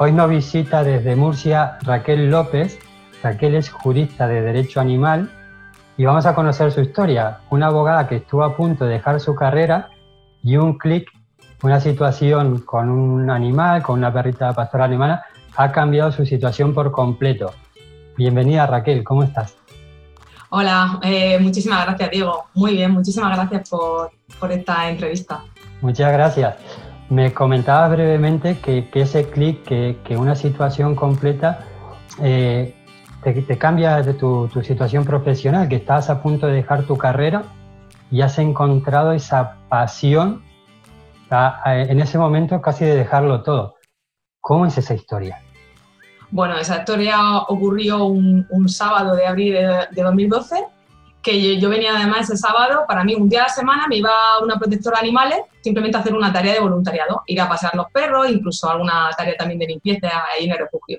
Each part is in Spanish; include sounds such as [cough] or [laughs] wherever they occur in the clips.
Hoy nos visita desde Murcia Raquel López. Raquel es jurista de Derecho Animal y vamos a conocer su historia. Una abogada que estuvo a punto de dejar su carrera y un clic, una situación con un animal, con una perrita pastora alemana, ha cambiado su situación por completo. Bienvenida Raquel, ¿cómo estás? Hola, eh, muchísimas gracias Diego. Muy bien, muchísimas gracias por, esta entrevista. Muchas gracias. Me comentabas brevemente que, ese clic, que, una situación completa eh, te, cambia de tu, situación profesional, que estás a punto de dejar tu carrera y has encontrado esa pasión en ese momento casi de dejarlo todo. ¿Cómo es esa historia? Bueno, esa historia ocurrió un, sábado de abril de, 2012, que yo, venía además ese sábado, para mí un día a la semana me iba a una protectora de animales simplemente a hacer una tarea de voluntariado, ir a pasear los perros, incluso alguna tarea también de limpieza ahí en el refugio.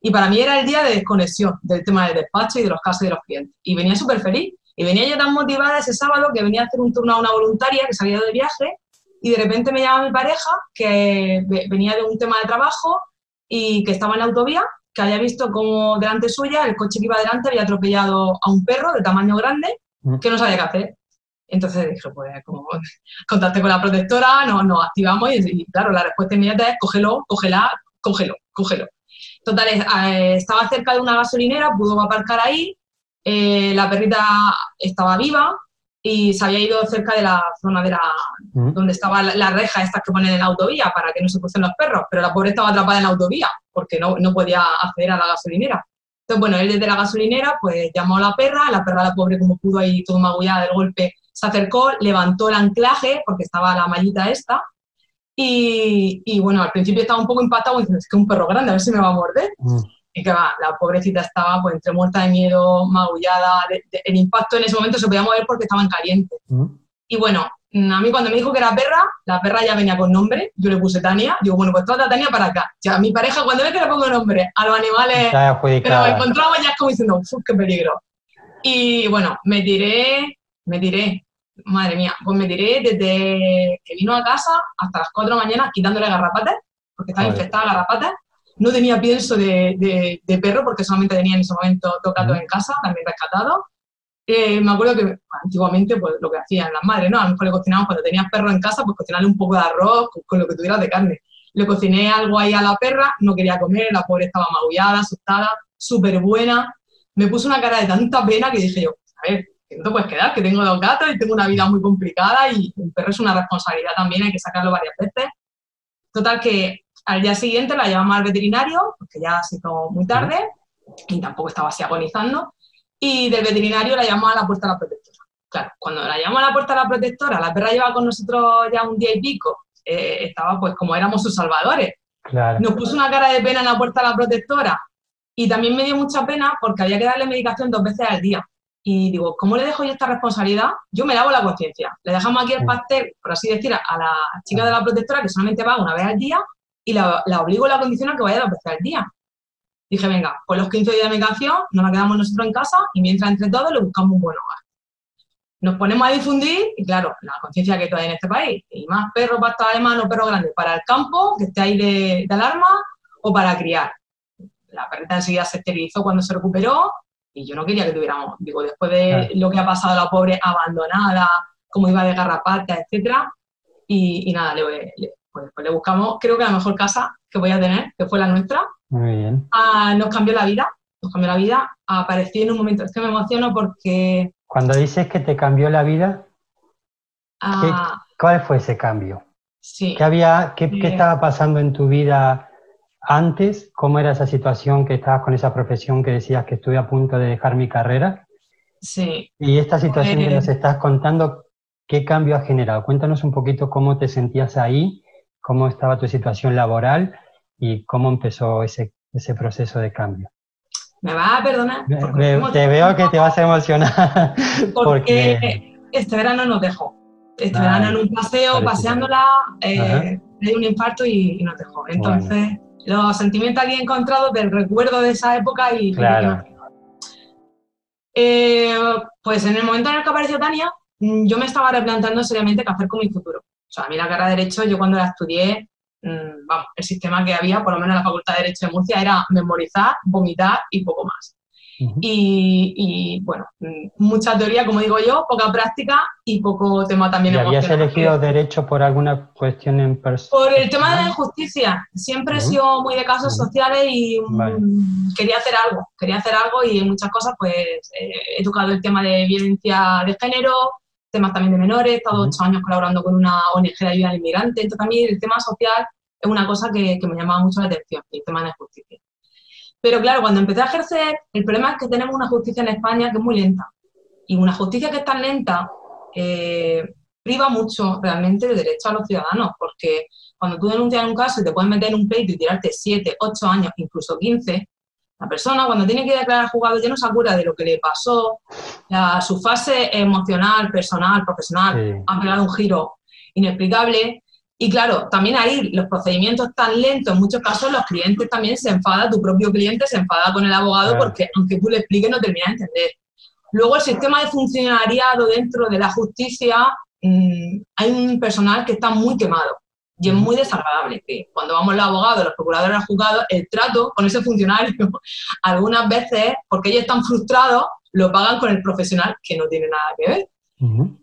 Y para mí era el día de desconexión del tema del despacho y de los casos de los clientes. Y venía súper feliz. Y venía yo tan motivada ese sábado que venía a hacer un turno a una voluntaria que se había ido de viaje y de repente me llama mi pareja que venía de un tema de trabajo y que estaba en la autovía, que había visto como delante suya el coche que iba delante había atropellado a un perro de tamaño grande que no sabía qué hacer. Entonces dije, pues como contacté con la protectora, nos, nos activamos y, claro, la respuesta inmediata es cógelo, cógela, cógelo, cógelo. Total, eh, estaba cerca de una gasolinera, pudo aparcar ahí, eh, la perrita estaba viva y se había ido cerca de la zona de la, donde estaba la, reja estas que ponen en la autovía para que no se crucen los perros, pero la pobre estaba atrapada en la autovía porque no, no podía acceder a la gasolinera. Entonces, bueno, él desde la gasolinera pues llamó a la perra, la perra, la pobre como pudo ahí todo magullada del golpe, se acercó, levantó el anclaje porque estaba la mallita esta y, y bueno, al principio estaba un poco impactado diciendo, es que un perro grande, a ver si me va a morder. Mm. Y que va, la pobrecita estaba pues entre muerta de miedo, magullada, el impacto en ese momento se podía mover porque estaba en caliente. Mm. Y bueno, a mí cuando me dijo que era perra, la perra ya venía con nombre, yo le puse Tania, digo, bueno, pues trata Tania para acá. Ya mi pareja cuando ve que le pongo nombre a los animales, pero me encontraba ya como diciendo, ¡uf, qué peligro! Y bueno, me tiré, me tiré, madre mía, pues me tiré desde que vino a casa hasta las 4 de la mañana quitándole garrapatas, porque estaba infectada garrapatas, no tenía pienso de, de, perro porque solamente tenía en ese momento tocado en casa, también rescatado. Eh, me acuerdo que antiguamente pues, lo que hacían las madres, ¿no? A lo mejor le cocinaban cuando tenías perro en casa, pues cocinarle un poco de arroz con, lo que tuvieras de carne. Le cociné algo ahí a la perra, no quería comer, la pobre estaba magullada, asustada, súper buena. Me puso una cara de tanta pena que dije yo, a ver, no te puedes quedar, que tengo dos gatos y tengo una vida muy complicada y un perro es una responsabilidad también, hay que sacarlo varias veces. Total que al día siguiente la llevamos al veterinario, porque ya se hizo muy tarde y tampoco estaba así agonizando, y del veterinario la llamamos a la puerta de la protectora. Claro, cuando la llamamos a la puerta de la protectora, la perra lleva con nosotros ya un día y pico, eh, estaba pues como éramos sus salvadores. Nos puso una cara de pena en la puerta de la protectora y también me dio mucha pena porque había que darle medicación dos veces al día. Y digo, ¿cómo le dejo yo esta responsabilidad? Yo me lavo la conciencia. Le dejamos aquí el pastel, por así decir, a la chica de la protectora que solamente va una vez al día y la, la obligo a la condición a que vaya dos veces al día. Dije, venga, pues los 15 días de medicación nos la quedamos nosotros en casa y mientras entre todos le buscamos un buen hogar. Nos ponemos a difundir y claro, la conciencia que hay en este país, y más perros para estar o perro grande, para el campo, que esté ahí de, de alarma, o para criar. La perrita enseguida se esterilizó cuando se recuperó y yo no quería que tuviéramos, digo, después de lo que ha pasado la pobre abandonada, cómo iba de garrapata, etcétera, y, y nada, le, le, pues, pues, le buscamos, creo que la mejor casa que voy a tener, que fue la nuestra. Muy bien. Ah, nos cambió la vida, nos cambió la vida. Aparecí en un momento, es que me emociono porque... Cuando dices que te cambió la vida, ah. ¿cuál fue ese cambio? Sí. ¿Qué, había, qué, qué estaba pasando en tu vida antes? ¿Cómo era esa situación que estabas con esa profesión que decías que estuve a punto de dejar mi carrera? Sí. Y esta situación que nos pues estás contando, ¿qué cambio ha generado? Cuéntanos un poquito cómo te sentías ahí cómo estaba tu situación laboral y cómo empezó ese, ese proceso de cambio. ¿Me vas a perdonar? te veo que te vas a emocionar. [laughs] Porque, este verano nos dejó. Este verano en un paseo, paseándola, eh, le dio un infarto y, nos dejó. Entonces, los sentimientos aquí encontrados del recuerdo de esa época y... Claro. Eh, pues en el momento en el que apareció Tania, yo me estaba replanteando seriamente qué hacer con mi futuro. O sea, a mí la carrera de Derecho, yo cuando la estudié, mm, vamos, el sistema que había, por lo menos en la Facultad de Derecho de Murcia, era memorizar, vomitar y poco más y, bueno, mucha teoría, como digo yo, poca práctica y poco tema también ¿Y habías elegido derecho por alguna cuestión en persona? Por el tema de la justicia. Siempre he sido muy de casos sociales y mm, quería hacer algo. Quería hacer algo y en muchas cosas pues eh, he tocado el tema de violencia de género, temas también de menores. He estado ocho años colaborando con una ONG de ayuda al inmigrante. Entonces también el tema social es una cosa que, que me llamaba mucho la atención, el tema de la justicia. Pero claro, cuando empecé a ejercer, el problema es que tenemos una justicia en España que es muy lenta. Y una justicia que es tan lenta eh, priva mucho realmente de derecho a los ciudadanos, porque cuando tú denuncias un caso y te pueden meter en un pleito y tirarte 7, 8 años, incluso 15, la persona cuando tiene que declarar jugado ya no se acuerda de lo que le pasó, su fase emocional, personal, profesional, ha pegado un giro inexplicable. Y claro, también ahí los procedimientos tan lentos, en muchos casos los clientes también se enfada, tu propio cliente se enfada con el abogado porque aunque tú le expliques no termina de entender. Luego el sistema de funcionariado dentro de la justicia, mm, hay un personal que está muy quemado y es muy desagradable. Que cuando vamos los abogados, los procuradores al juzgado, el trato con ese funcionario, [laughs] algunas veces, porque ellos están frustrados, lo pagan con el profesional que no tiene nada que ver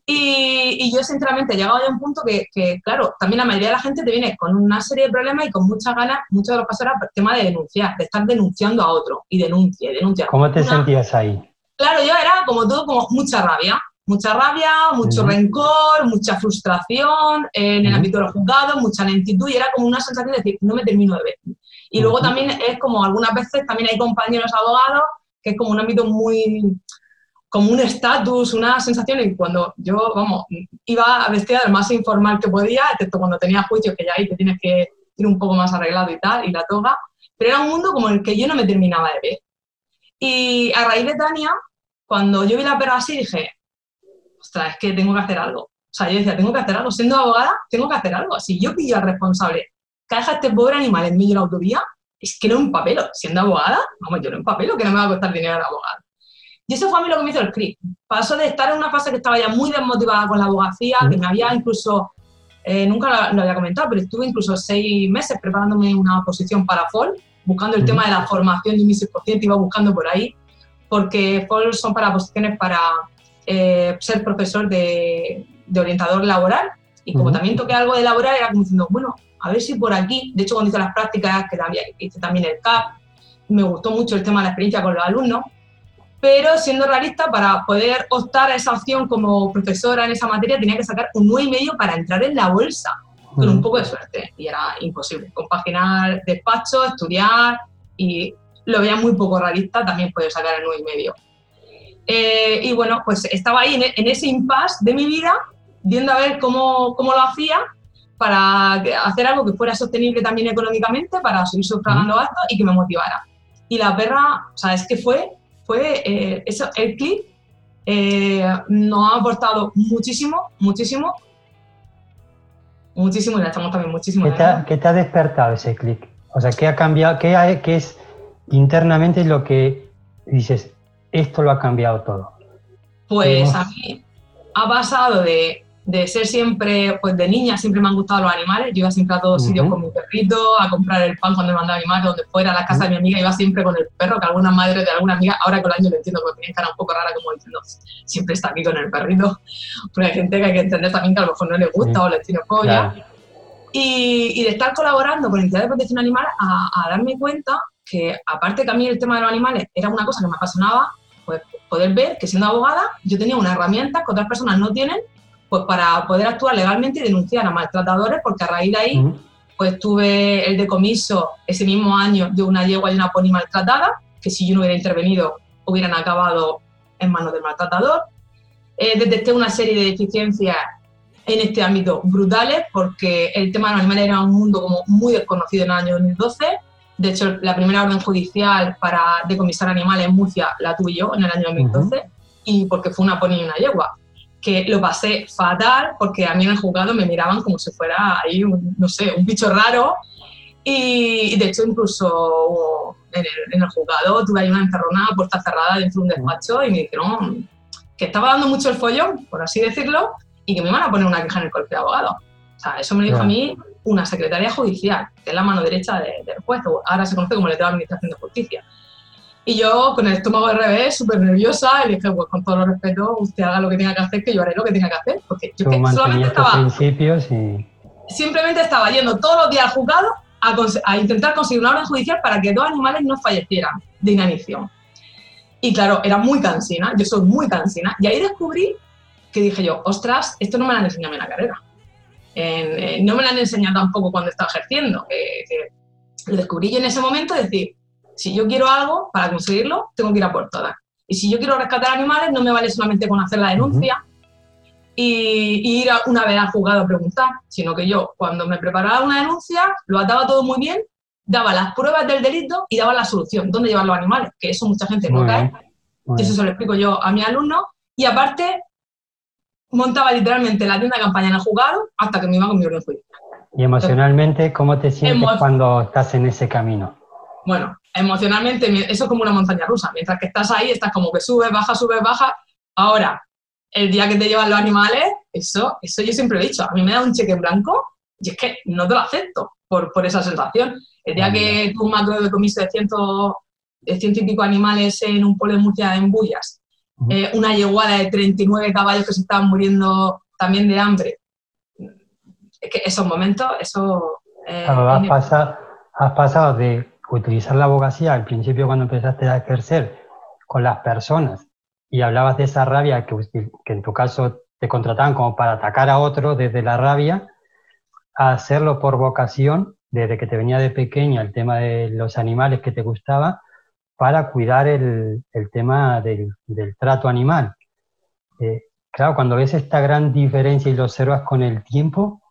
y, yo sinceramente he llegado a un punto que, claro, también la mayoría de la gente te viene con una serie de problemas y con muchas ganas, muchos de los casos era el tema de denunciar, de estar denunciando a otro y denuncia, denuncia. ¿Cómo te sentías ahí? Claro, yo era como todo, como mucha rabia, mucha rabia, mucho rencor, mucha frustración en el ámbito de los juzgados, mucha lentitud y era como una sensación de decir, no me termino de ver. Y luego también es como algunas veces también hay compañeros abogados que es como un ámbito muy como un estatus, una sensación, y cuando yo, vamos, iba vestida del más informal que podía, excepto cuando tenía juicio, que ya ahí te tienes que ir un poco más arreglado y tal, y la toga, pero era un mundo como el que yo no me terminaba de ver. Y a raíz de Tania, cuando yo vi la perra así, dije, ostras, es que tengo que hacer algo. O sea, yo decía, tengo que hacer algo. Siendo abogada, tengo que hacer algo. Si yo pillo al responsable que deja este pobre animal en medio de la autovía, es que no empapelo. Siendo abogada, vamos, yo no empapelo, que no me va a costar dinero al abogado. Y eso fue a mí lo que me hizo el clic. Pasó de estar en una fase que estaba ya muy desmotivada con la abogacía, que me había incluso, eh, nunca lo, había comentado, pero estuve incluso seis meses preparándome una posición para FOL, buscando el tema de la formación de un 16%, iba buscando por ahí, porque FOL son para posiciones para eh, ser profesor de, orientador laboral. Y como también toqué algo de laboral, era como diciendo, bueno, a ver si por aquí, de hecho cuando hice las prácticas, que hice también el CAP, me gustó mucho el tema de la experiencia con los alumnos, pero siendo realista, para poder optar a esa opción como profesora en esa materia, tenía que sacar un 9,5 para entrar en la bolsa, con un poco de suerte, y era imposible. Compaginar despacho, estudiar, y lo veía muy poco realista, también poder sacar el 9,5. Eh, y bueno, pues estaba ahí en, ese impasse de mi vida, viendo a ver cómo, cómo, lo hacía para hacer algo que fuera sostenible también económicamente, para seguir sufragando gastos y que me motivara. Y la perra, o sea, es que fue fue eh, eso, el clip eh, nos ha aportado muchísimo, muchísimo, muchísimo, y le estamos también muchísimo. ¿Qué te, ha, ¿Qué te, ha, despertado ese clic? O sea, ¿qué ha cambiado? ¿Qué, qué es internamente lo que dices, esto lo ha cambiado todo? Pues a mí ha pasado de de ser siempre, pues de niña siempre me han gustado los animales. Yo iba siempre a todos sitios con mi perrito, a comprar el pan cuando me mandaba mi madre, donde fuera, a la casa de mi amiga, iba siempre con el perro, que alguna madre de alguna amiga, ahora con el año lo entiendo, porque tiene cara un poco rara, como diciendo, siempre está aquí con el perrito. Porque hay gente que hay que entender también que a lo mejor no le gusta o le tiene polla. Y, y, de estar colaborando con entidades de protección animal a, a darme cuenta que, aparte que a mí el tema de los animales era una cosa que me apasionaba, poder ver que siendo abogada yo tenía una herramienta que otras personas no tienen pues para poder actuar legalmente y denunciar a maltratadores, porque a raíz de ahí, pues tuve el decomiso ese mismo año de una yegua y una pony maltratada, que si yo no hubiera intervenido hubieran acabado en manos del maltratador. Eh, detecté una serie de deficiencias en este ámbito brutales, porque el tema de los animales era un mundo como muy desconocido en el año 2012. De hecho, la primera orden judicial para decomisar animales en Murcia la tuve yo en el año 2012, y porque fue una pony y una yegua que lo pasé fatal porque a mí en el juzgado me miraban como si fuera ahí, un, no sé, un bicho raro. Y, de hecho, incluso en el, en el, juzgado tuve ahí una encerrona, puerta cerrada dentro de un despacho y me dijeron que estaba dando mucho el follón, por así decirlo, y que me iban a poner una queja en el colegio de abogados. O sea, eso me lo dijo a mí una secretaria judicial, que es la mano derecha del juez, ahora se conoce como letrado de Administración de Justicia. Y yo, con el estómago de revés, súper nerviosa, y le dije, pues con todo el respeto, usted haga lo que tenga que hacer, que yo haré lo que tenga que hacer. Porque yo que solamente estaba... principios y... Simplemente estaba yendo todos los días al juzgado a, a, intentar conseguir una orden judicial para que dos animales no fallecieran de inanición. Y claro, era muy cansina, yo soy muy cansina. Y ahí descubrí que dije yo, ostras, esto no me lo han enseñado en la carrera. No me lo han enseñado tampoco cuando estaba ejerciendo. lo descubrí yo en ese momento, decir, si yo quiero algo, para conseguirlo, tengo que ir a por todas. Y si yo quiero rescatar animales, no me vale solamente con hacer la denuncia y, ir una vez al juzgado a preguntar, sino que yo, cuando me preparaba una denuncia, lo ataba todo muy bien, daba las pruebas del delito y daba la solución, dónde llevar los animales, que eso mucha gente no cae. Y eso se lo explico yo a mi alumno. Y aparte, montaba literalmente la tienda de campaña en el juzgado hasta que me iba con mi judicial. ¿Y emocionalmente cómo te sientes cuando estás en ese camino? Bueno, emocionalmente eso es como una montaña rusa. Mientras que estás ahí, estás como que subes, bajas, subes, bajas. Ahora, el día que te llevan los animales, eso, eso yo siempre he dicho. A mí me da un cheque en blanco y es que no te lo acepto por, por esa sensación. El día que tú macro de comiso de ciento, de ciento y pico animales en un pueblo de Murcia en Bullas, eh, una yeguada de 39 caballos que se estaban muriendo también de hambre. Es que esos momentos, eso... Eh, has, pasado, has pasado de utilizar la abogacía al principio cuando empezaste a ejercer con las personas y hablabas de esa rabia que, que en tu caso te contrataban como para atacar a otro desde la rabia, a hacerlo por vocación, desde que te venía de pequeña el tema de los animales que te gustaba, para cuidar el, el tema del, del, trato animal. Eh, claro, cuando ves esta gran diferencia y lo observas con el tiempo,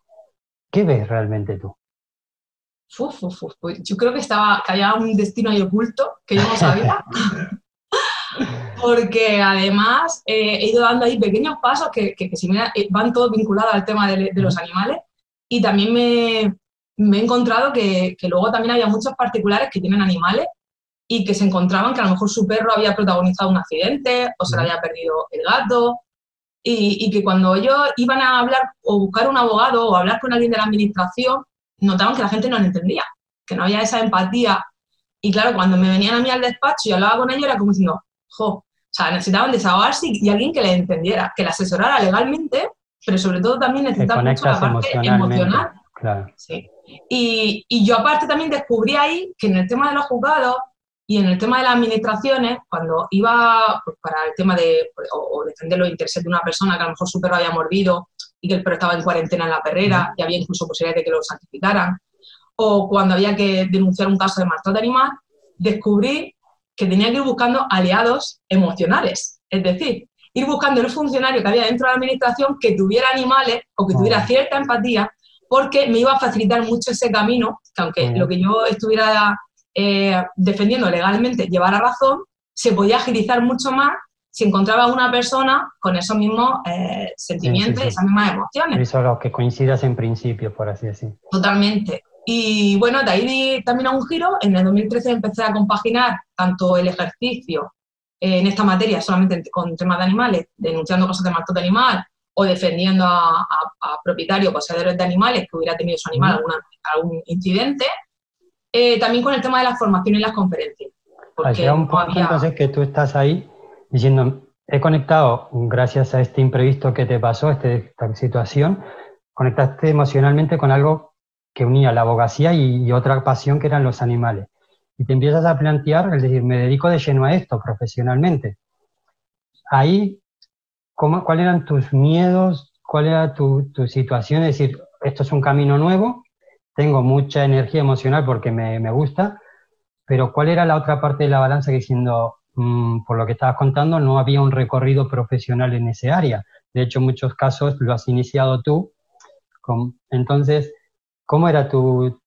¿qué ves realmente tú? Pues yo creo que estaba que había un destino ahí oculto que yo no sabía. [laughs] Porque además eh, he ido dando ahí pequeños pasos que, que, que si eh, van todos vinculados al tema de, de los animales. Y también me, me he encontrado que, que, luego también había muchos particulares que tienen animales y que se encontraban que a lo mejor su perro había protagonizado un accidente o se le había perdido el gato. Y, y que cuando ellos iban a hablar o buscar un abogado o hablar con alguien de la administración, notaban que la gente no lo entendía, que no había esa empatía. Y claro, cuando me venían a mí al despacho y hablaba con ellos, era como diciendo, jo, o sea, necesitaban desahogarse y, alguien que les entendiera, que les asesorara legalmente, pero sobre todo también necesitaban mucho la parte emocional. Claro. Sí. Y, y, yo aparte también descubrí ahí que en el tema de los juzgados y en el tema de las administraciones, cuando iba pues, para el tema de o, defender los intereses de una persona que a lo mejor su perro había mordido y que el perro estaba en cuarentena en la perrera y había incluso posibilidad de que lo santificaran, o cuando había que denunciar un caso de maltrato animal, descubrí que tenía que ir buscando aliados emocionales, es decir, ir buscando el funcionario que había dentro de la administración que tuviera animales o que tuviera cierta empatía, porque me iba a facilitar mucho ese camino, que aunque lo que yo estuviera eh, defendiendo legalmente llevara razón, se podía agilizar mucho más si encontraba una persona con esos mismos eh, sentimientos, esas mismas emociones. Eso lo que coincidas en principio, por así decir. Totalmente. Y bueno, de ahí di también a un giro. En el 2013 empecé a compaginar tanto el ejercicio eh, en esta materia, solamente con temas de animales, denunciando cosas de maltrato animal o defendiendo a, propietarios, poseedores de animales que hubiera tenido su animal algún incidente. Eh, también con el tema de la formación y las conferencias. Porque un punto entonces que tú estás ahí diciendo, he conectado, gracias a este imprevisto que te pasó, este, esta situación, conectaste emocionalmente con algo que unía la abogacía y, otra pasión que eran los animales. Y te empiezas a plantear, es decir, me dedico de lleno a esto profesionalmente. Ahí, ¿cómo, ¿cuáles eran tus miedos? ¿Cuál era tu, tu, situación? Es decir, esto es un camino nuevo, tengo mucha energía emocional porque me, me gusta, pero ¿cuál era la otra parte de la balanza que diciendo, Mm, por lo que estabas contando, no había un recorrido profesional en ese área. De hecho, en muchos casos lo has iniciado tú. entonces, ¿cómo era tu,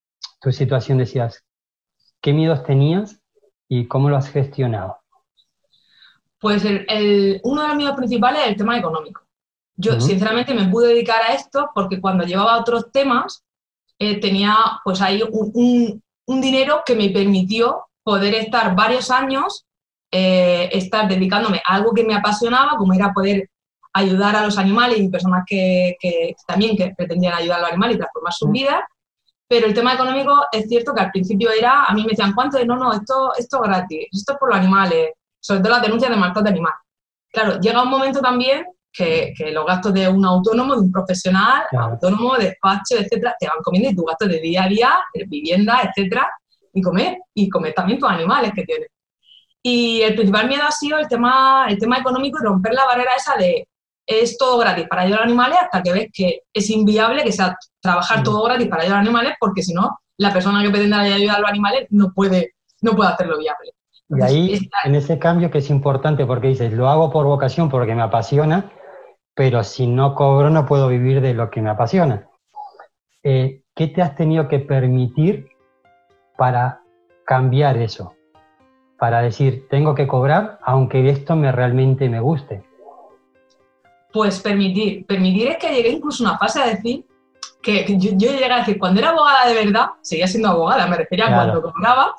situación? Decías, ¿qué miedos tenías y cómo lo has gestionado? Pues uno de los miedos principales es el tema económico. Yo, sinceramente, me pude dedicar a esto porque cuando llevaba otros temas, eh, tenía pues ahí un, un dinero que me permitió poder estar varios años eh, estar dedicándome a algo que me apasionaba, como era poder ayudar a los animales y personas que, también que pretendían ayudar a los animales y transformar sus mm. vidas. Pero el tema económico es cierto que al principio era, a mí me decían, ¿cuánto? No, no, esto, esto es gratis, esto es por los animales, sobre todo las denuncias de maltrato animal. Claro, llega un momento también que, los gastos de un autónomo, de un profesional, autónomo, despacho, etcétera, te van comiendo y tus gastos de día a día, de vivienda, etcétera, y comer, y comer también tus animales que tienes. Y el principal miedo ha sido el tema, el tema económico y romper la barrera esa de es todo gratis para ayudar a los animales hasta que ves que es inviable que sea trabajar todo gratis para ayudar a los animales porque si no, la persona que pretende ayudar a los animales no puede, no puede hacerlo viable. y ahí, en ese cambio que es importante, porque dices, lo hago por vocación porque me apasiona, pero si no cobro no puedo vivir de lo que me apasiona. Eh, ¿Qué te has tenido que permitir para cambiar eso? Para decir, tengo que cobrar aunque esto me realmente me guste. Pues permitir. Permitir es que llegué incluso a una fase de decir que, yo, llegué a decir, cuando era abogada de verdad, seguía siendo abogada, me refería a cuando cobraba,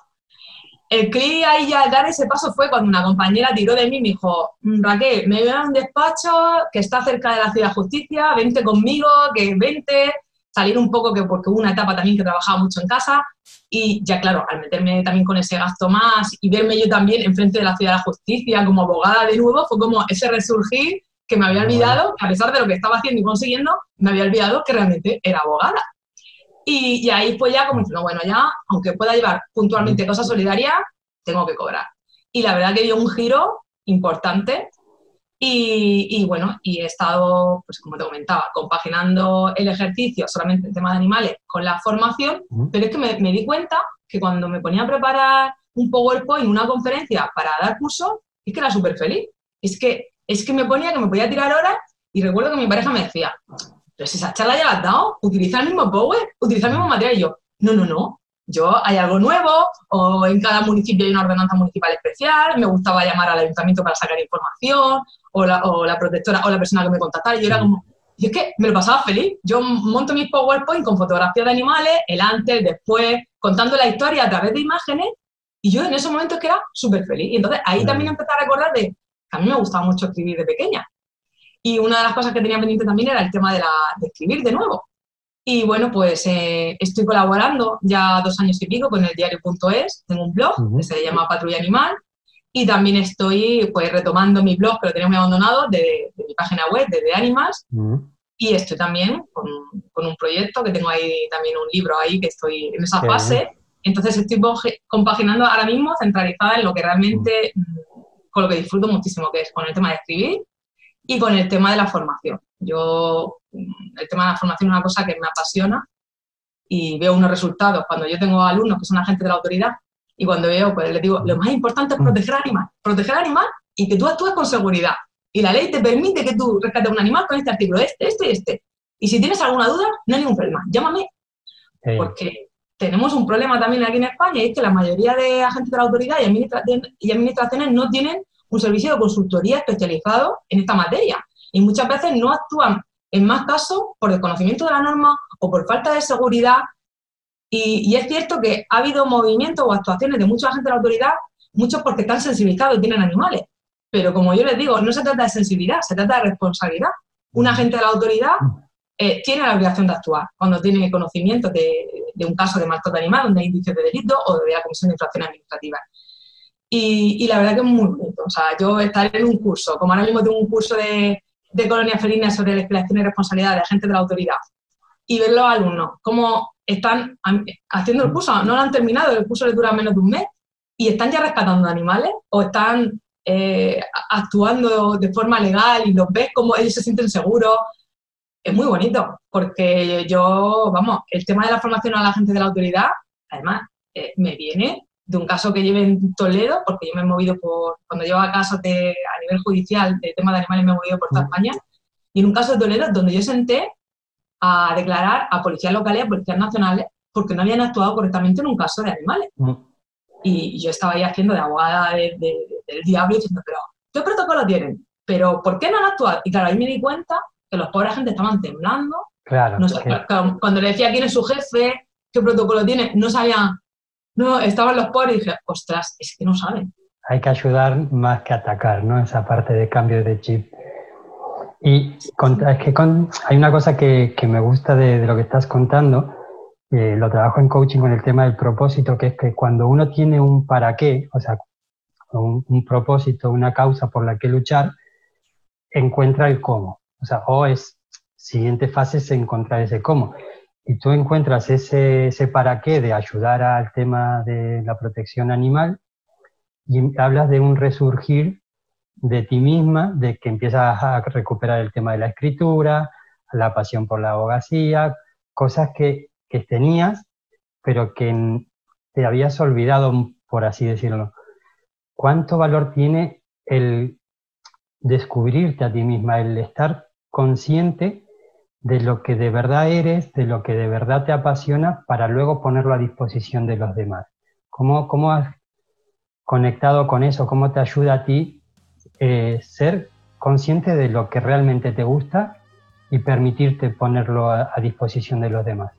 el clic ahí ya dar ese paso fue cuando una compañera tiró de mí y me dijo, mm, Raquel, me voy a un despacho que está cerca de la Ciudad de Justicia, vente conmigo, que vente, salir un poco, que porque hubo una etapa también que trabajaba mucho en casa y ya claro, al meterme también con ese gasto más y verme yo también enfrente de la Ciudad de Justicia como abogada de nuevo, fue como ese resurgir que me había olvidado, a pesar de lo que estaba haciendo y consiguiendo, me había olvidado que realmente era abogada. Y, ahí pues ya como diciendo, bueno, ya, aunque pueda llevar puntualmente cosas solidarias, tengo que cobrar. Y la verdad que dio un giro importante y, bueno, y he estado, pues como te comentaba, compaginando el ejercicio solamente en tema de animales con la formación, pero es que me, me, di cuenta que cuando me ponía a preparar un PowerPoint, una conferencia para dar curso, es que era súper feliz. Es que, es que me ponía que me podía tirar horas y recuerdo que mi pareja me decía, pero si esa charla ya la has dado, utiliza el mismo Power, utiliza el mismo material. Y yo, no, no, no, yo hay algo nuevo, o en cada municipio hay una ordenanza municipal especial, me gustaba llamar al ayuntamiento para sacar información, o la, o la protectora, o la persona que me contactara, y yo era como, y es que me lo pasaba feliz. Yo monto mis PowerPoint con fotografías de animales, el antes, el después, contando la historia a través de imágenes, y yo en esos momentos que era súper feliz. Y entonces ahí también empecé a recordar de que a mí me gustaba mucho escribir de pequeña. Y una de las cosas que tenía pendiente también era el tema de, la, de escribir de nuevo. Y bueno, pues eh, estoy colaborando ya dos años y pico con el diario.es, tengo un blog que se llama Patrulla Animal y también estoy pues retomando mi blog, que lo tenía muy abandonado, de, mi página web, de The Animals. Y estoy también con, con, un proyecto que tengo ahí también un libro ahí que estoy en esa fase. Entonces estoy compaginando ahora mismo, centralizada en lo que realmente, mm, con lo que disfruto muchísimo, que es con el tema de escribir y con el tema de la formación. Yo, el tema de la formación es una cosa que me apasiona y veo unos resultados cuando yo tengo alumnos que son agentes de la autoridad y cuando veo, pues les digo, lo más importante es proteger al animal, proteger al animal y que tú actúes con seguridad. Y la ley te permite que tú rescates un animal con este artículo, este, este y este. Y si tienes alguna duda, no hay ningún problema, llámame. Porque tenemos un problema también aquí en España y es que la mayoría de agentes de la autoridad y administraciones no tienen un servicio de consultoría especializado en esta materia. Y muchas veces no actúan en más casos por desconocimiento de la norma o por falta de seguridad. Y, es cierto que ha habido movimientos o actuaciones de mucha gente de la autoridad, muchos porque están sensibilizados y tienen animales. Pero como yo les digo, no se trata de sensibilidad, se trata de responsabilidad. Un agente de la autoridad eh, tiene la obligación de actuar cuando tiene conocimiento de, un caso de maltrato animal, donde hay indicios de delito o de la Comisión de Infracciones Administrativas. Y, la verdad que es muy bonito. O sea, yo estar en un curso, como ahora mismo tengo un curso de, de colonia felina sobre la explotación y responsabilidad de agentes de la autoridad, y ver los alumnos cómo están haciendo el curso, no lo han terminado, el curso les dura menos de un mes, y están ya rescatando animales o están eh, actuando de forma legal y los ves como ellos se sienten seguros. Es muy bonito, porque yo, vamos, el tema de la formación a la gente de la autoridad, además, eh, me viene de un caso que lleve en Toledo, porque yo me he movido por, cuando llevo casos de, a nivel judicial de tema de animales me he movido por toda mm. España, y en un caso de Toledo donde yo senté a declarar a policías locales, a policías nacionales, porque no habían actuado correctamente en un caso de animales. Mm. Y, yo estaba ahí haciendo de abogada del diablo diciendo, pero ¿qué protocolo tienen? ¿Pero por qué no han actuado? Y claro, ahí me di cuenta que los pobres gente estaban temblando. Claro, Cuando le decía quién es su jefe, qué protocolo tiene, no sabían no, estaban los pobres y dije, ostras, es que no saben. Hay que ayudar más que atacar, ¿no? Esa parte de cambio de chip. Y es que hay una cosa que, me gusta de, lo que estás contando, eh, lo trabajo en coaching con el tema del propósito, que es que cuando uno tiene un para qué, o sea, un, propósito, una causa por la que luchar, encuentra el cómo. O sea, o es, siguiente fase es encontrar ese cómo. Y tú encuentras ese, ese para qué de ayudar al tema de la protección animal y hablas de un resurgir de ti misma, de que empiezas a recuperar el tema de la escritura, la pasión por la abogacía, cosas que, que tenías, pero que te habías olvidado, por así decirlo. ¿Cuánto valor tiene el descubrirte a ti misma, el estar consciente de lo que de verdad eres, de lo que de verdad te apasiona, para luego ponerlo a disposición de los demás? ¿Cómo, cómo has conectado con eso? ¿Cómo te ayuda a ti eh, ser consciente de lo que realmente te gusta y permitirte ponerlo a, disposición de los demás.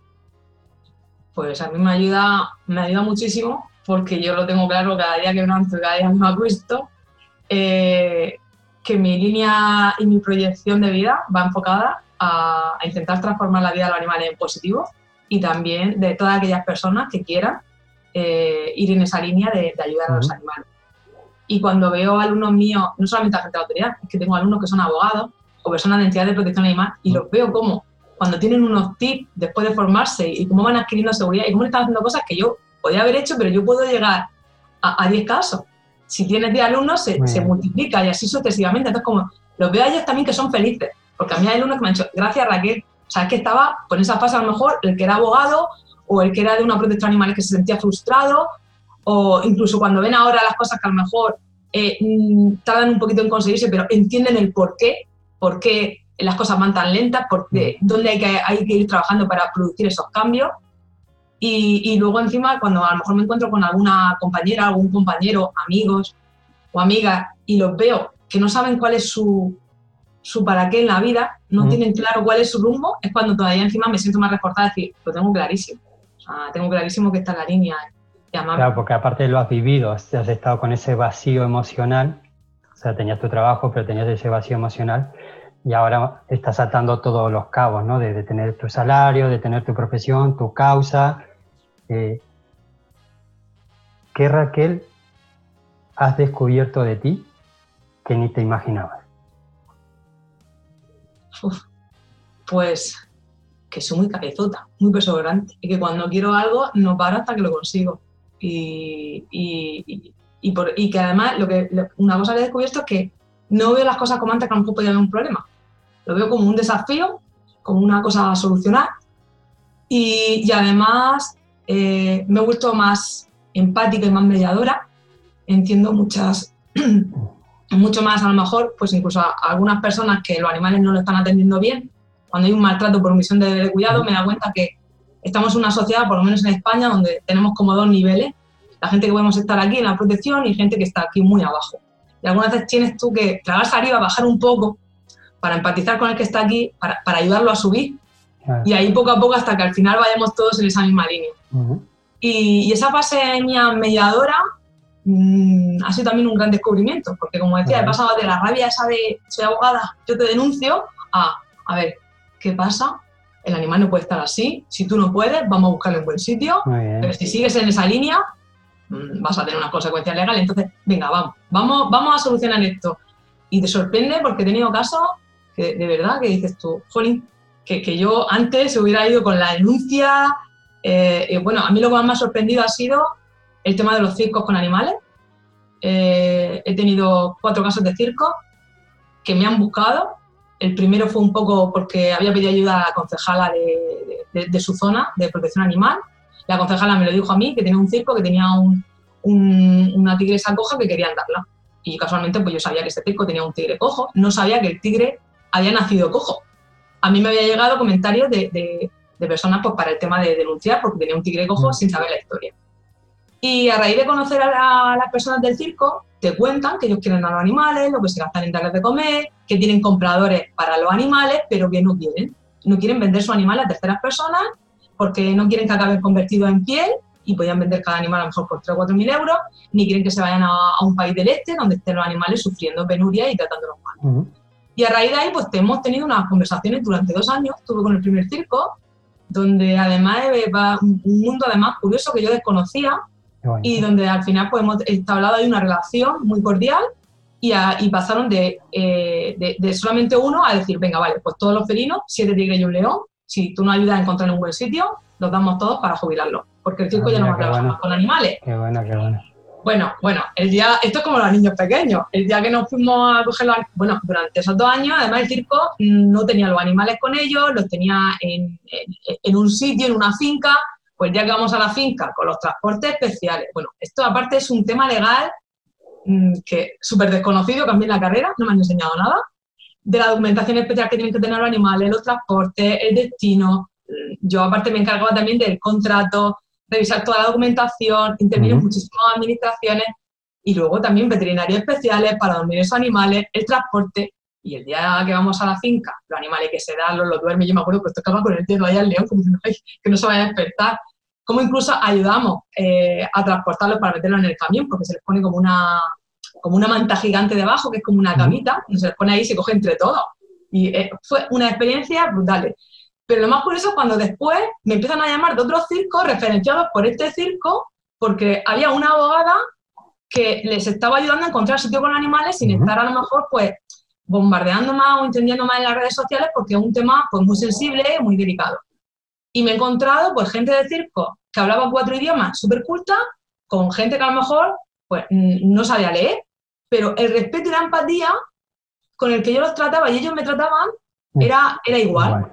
Pues a mí me ayuda, me ayuda muchísimo porque yo lo tengo claro cada día que me cada día me acuesto, eh, que mi línea y mi proyección de vida va enfocada a, intentar transformar la vida de los animales en positivo y también de todas aquellas personas que quieran eh, ir en esa línea de, ayudar a los animales. Y cuando veo alumnos míos, no solamente a gente de autoridad, es que tengo alumnos que son abogados o personas de entidades de protección animal y los veo como cuando tienen unos tips después de formarse y cómo van adquiriendo seguridad y cómo están haciendo cosas que yo podía haber hecho, pero yo puedo llegar a, 10 casos. Si tienes 10 alumnos, se, se, multiplica y así sucesivamente. Entonces, como los veo a ellos también que son felices, porque a mí hay alumnos que me han dicho, gracias Raquel, o sea, es que estaba con esa fase a lo mejor el que era abogado o el que era de una protección animal que se sentía frustrado o incluso cuando ven ahora las cosas que a lo mejor eh, mm, tardan un poquito en conseguirse, pero entienden el por qué, por qué las cosas van tan lentas, por qué, mm. dónde hay que, hay que ir trabajando para producir esos cambios. Y, luego encima, cuando a lo mejor me encuentro con alguna compañera, algún compañero, amigos o amigas, y los veo que no saben cuál es su, su para qué en la vida, no mm. tienen claro cuál es su rumbo, es cuando todavía encima me siento más reforzada, decir, lo tengo clarísimo. tengo clarísimo que está la línea Claro, porque aparte lo has vivido, has, estado con ese vacío emocional, o sea, tenías tu trabajo, pero tenías ese vacío emocional y ahora estás atando todos los cabos, ¿no? De, tener tu salario, de tener tu profesión, tu causa. Eh, ¿Qué Raquel has descubierto de ti que ni te imaginabas? Pues que soy muy cabezota, muy perseverante y que cuando quiero algo no paro hasta que lo consigo y, y, y, y que además lo que, una cosa que he descubierto es que no veo las cosas como antes que a lo mejor podía haber un problema. Lo veo como un desafío, como una cosa a solucionar y, y además eh, me he vuelto más empática y más mediadora. Entiendo muchas, [clears throat] mucho más a lo mejor, pues incluso a, algunas personas que los animales no lo están atendiendo bien. Cuando hay un maltrato por omisión de, de cuidado, me da cuenta que estamos en una sociedad, por lo menos en España, donde tenemos como dos niveles. La gente que podemos estar aquí en la protección y gente que está aquí muy abajo. Y algunas veces tienes tú que tragarse arriba, bajar un poco para empatizar con el que está aquí, para, para ayudarlo a subir. Y ahí poco a poco hasta que al final vayamos todos en esa misma línea. y, y, esa fase mía mediadora mmm, ha sido también un gran descubrimiento, porque como decía, he pasado de la rabia esa de soy abogada, yo te denuncio, a, a ver, ¿qué pasa? el animal no puede estar así, si tú no puedes, vamos a buscarle un buen sitio, pero si sigues en esa línea, mm, vas a tener unas consecuencias legales, entonces, venga, vamos, vamos, vamos a solucionar esto. Y te sorprende porque he tenido casos que de verdad que dices tú, jolín, que, que yo antes se hubiera ido con la denuncia. Eh, bueno, a mí lo que más me ha sorprendido ha sido el tema de los circos con animales. Eh, he tenido cuatro casos de circo que me han buscado el primero fue un poco porque había pedido ayuda a la concejala de, su zona de protección animal. La concejala me lo dijo a mí, que tenía un circo, que tenía una tigresa coja que querían darla. Y casualmente pues yo sabía que este circo tenía un tigre cojo, no sabía que el tigre había nacido cojo. A mí me había llegado comentarios de, personas pues, para el tema de denunciar porque tenía un tigre cojo mm. sin saber la historia. Y a raíz de conocer a, las personas del circo, te cuentan que ellos quieren a los animales, lo que se gastan en darles de comer, que tienen compradores para los animales, pero que no quieren. No quieren vender su animal a terceras personas porque no quieren que acaben convertidos en piel y podían vender cada animal a lo mejor por 3 o 4 mil euros, ni quieren que se vayan a, un país del este donde estén los animales sufriendo penuria y tratándolos mal. Y a raíz de ahí, pues hemos tenido unas conversaciones durante dos años, estuve con el primer circo, donde además de un mundo además curioso que yo desconocía y donde al final pues hemos establecido ahí una relación muy cordial y, y pasaron de, eh, de, solamente uno a decir, venga, vale, pues todos los felinos, siete tigres y un león, si tú nos ayudas a encontrar un buen sitio, los damos todos para jubilarlos, porque el circo ah, ya no va a trabajar con animales. Qué bueno, qué bueno. Bueno, bueno, el día, esto es como los niños pequeños. El día que nos fuimos a coger los bueno, durante esos dos años, además el circo no tenía los animales con ellos, los tenía en, un sitio, en una finca. Pues el día que vamos a la finca con los transportes especiales. Bueno, esto aparte es un tema legal mm, que súper desconocido, en la carrera no me han enseñado nada. De la documentación especial que tienen que tener los animales, los transportes, el destino. Yo aparte me encargaba también del contrato, revisar toda la documentación, intervenir en muchísimas administraciones y luego también veterinarios especiales para dormir esos animales, el transporte. Y el día que vamos a la finca, los animales que se dan, los, los duermen, yo me acuerdo que tocaba con el dedo ahí al león, como diciendo, que no se vaya a despertar. Como incluso ayudamos eh, a transportarlos para meterlos en el camión, porque se les pone como una, como una manta gigante debajo, que es como una camita, y se les pone ahí y se coge entre todos. Y eh, fue una experiencia brutal. Pero lo más curioso es cuando después me empiezan a llamar de otros circos referenciados por este circo, porque había una abogada que les estaba ayudando a encontrar sitio con animales sin estar a lo mejor pues bombardeando más o entendiendo más en las redes sociales porque es un tema pues muy sensible, muy delicado. Y me he encontrado pues gente de circo que hablaba cuatro idiomas súper culta, con gente que a lo mejor pues no sabía leer, pero el respeto y la empatía con el que yo los trataba y ellos me trataban era, era igual.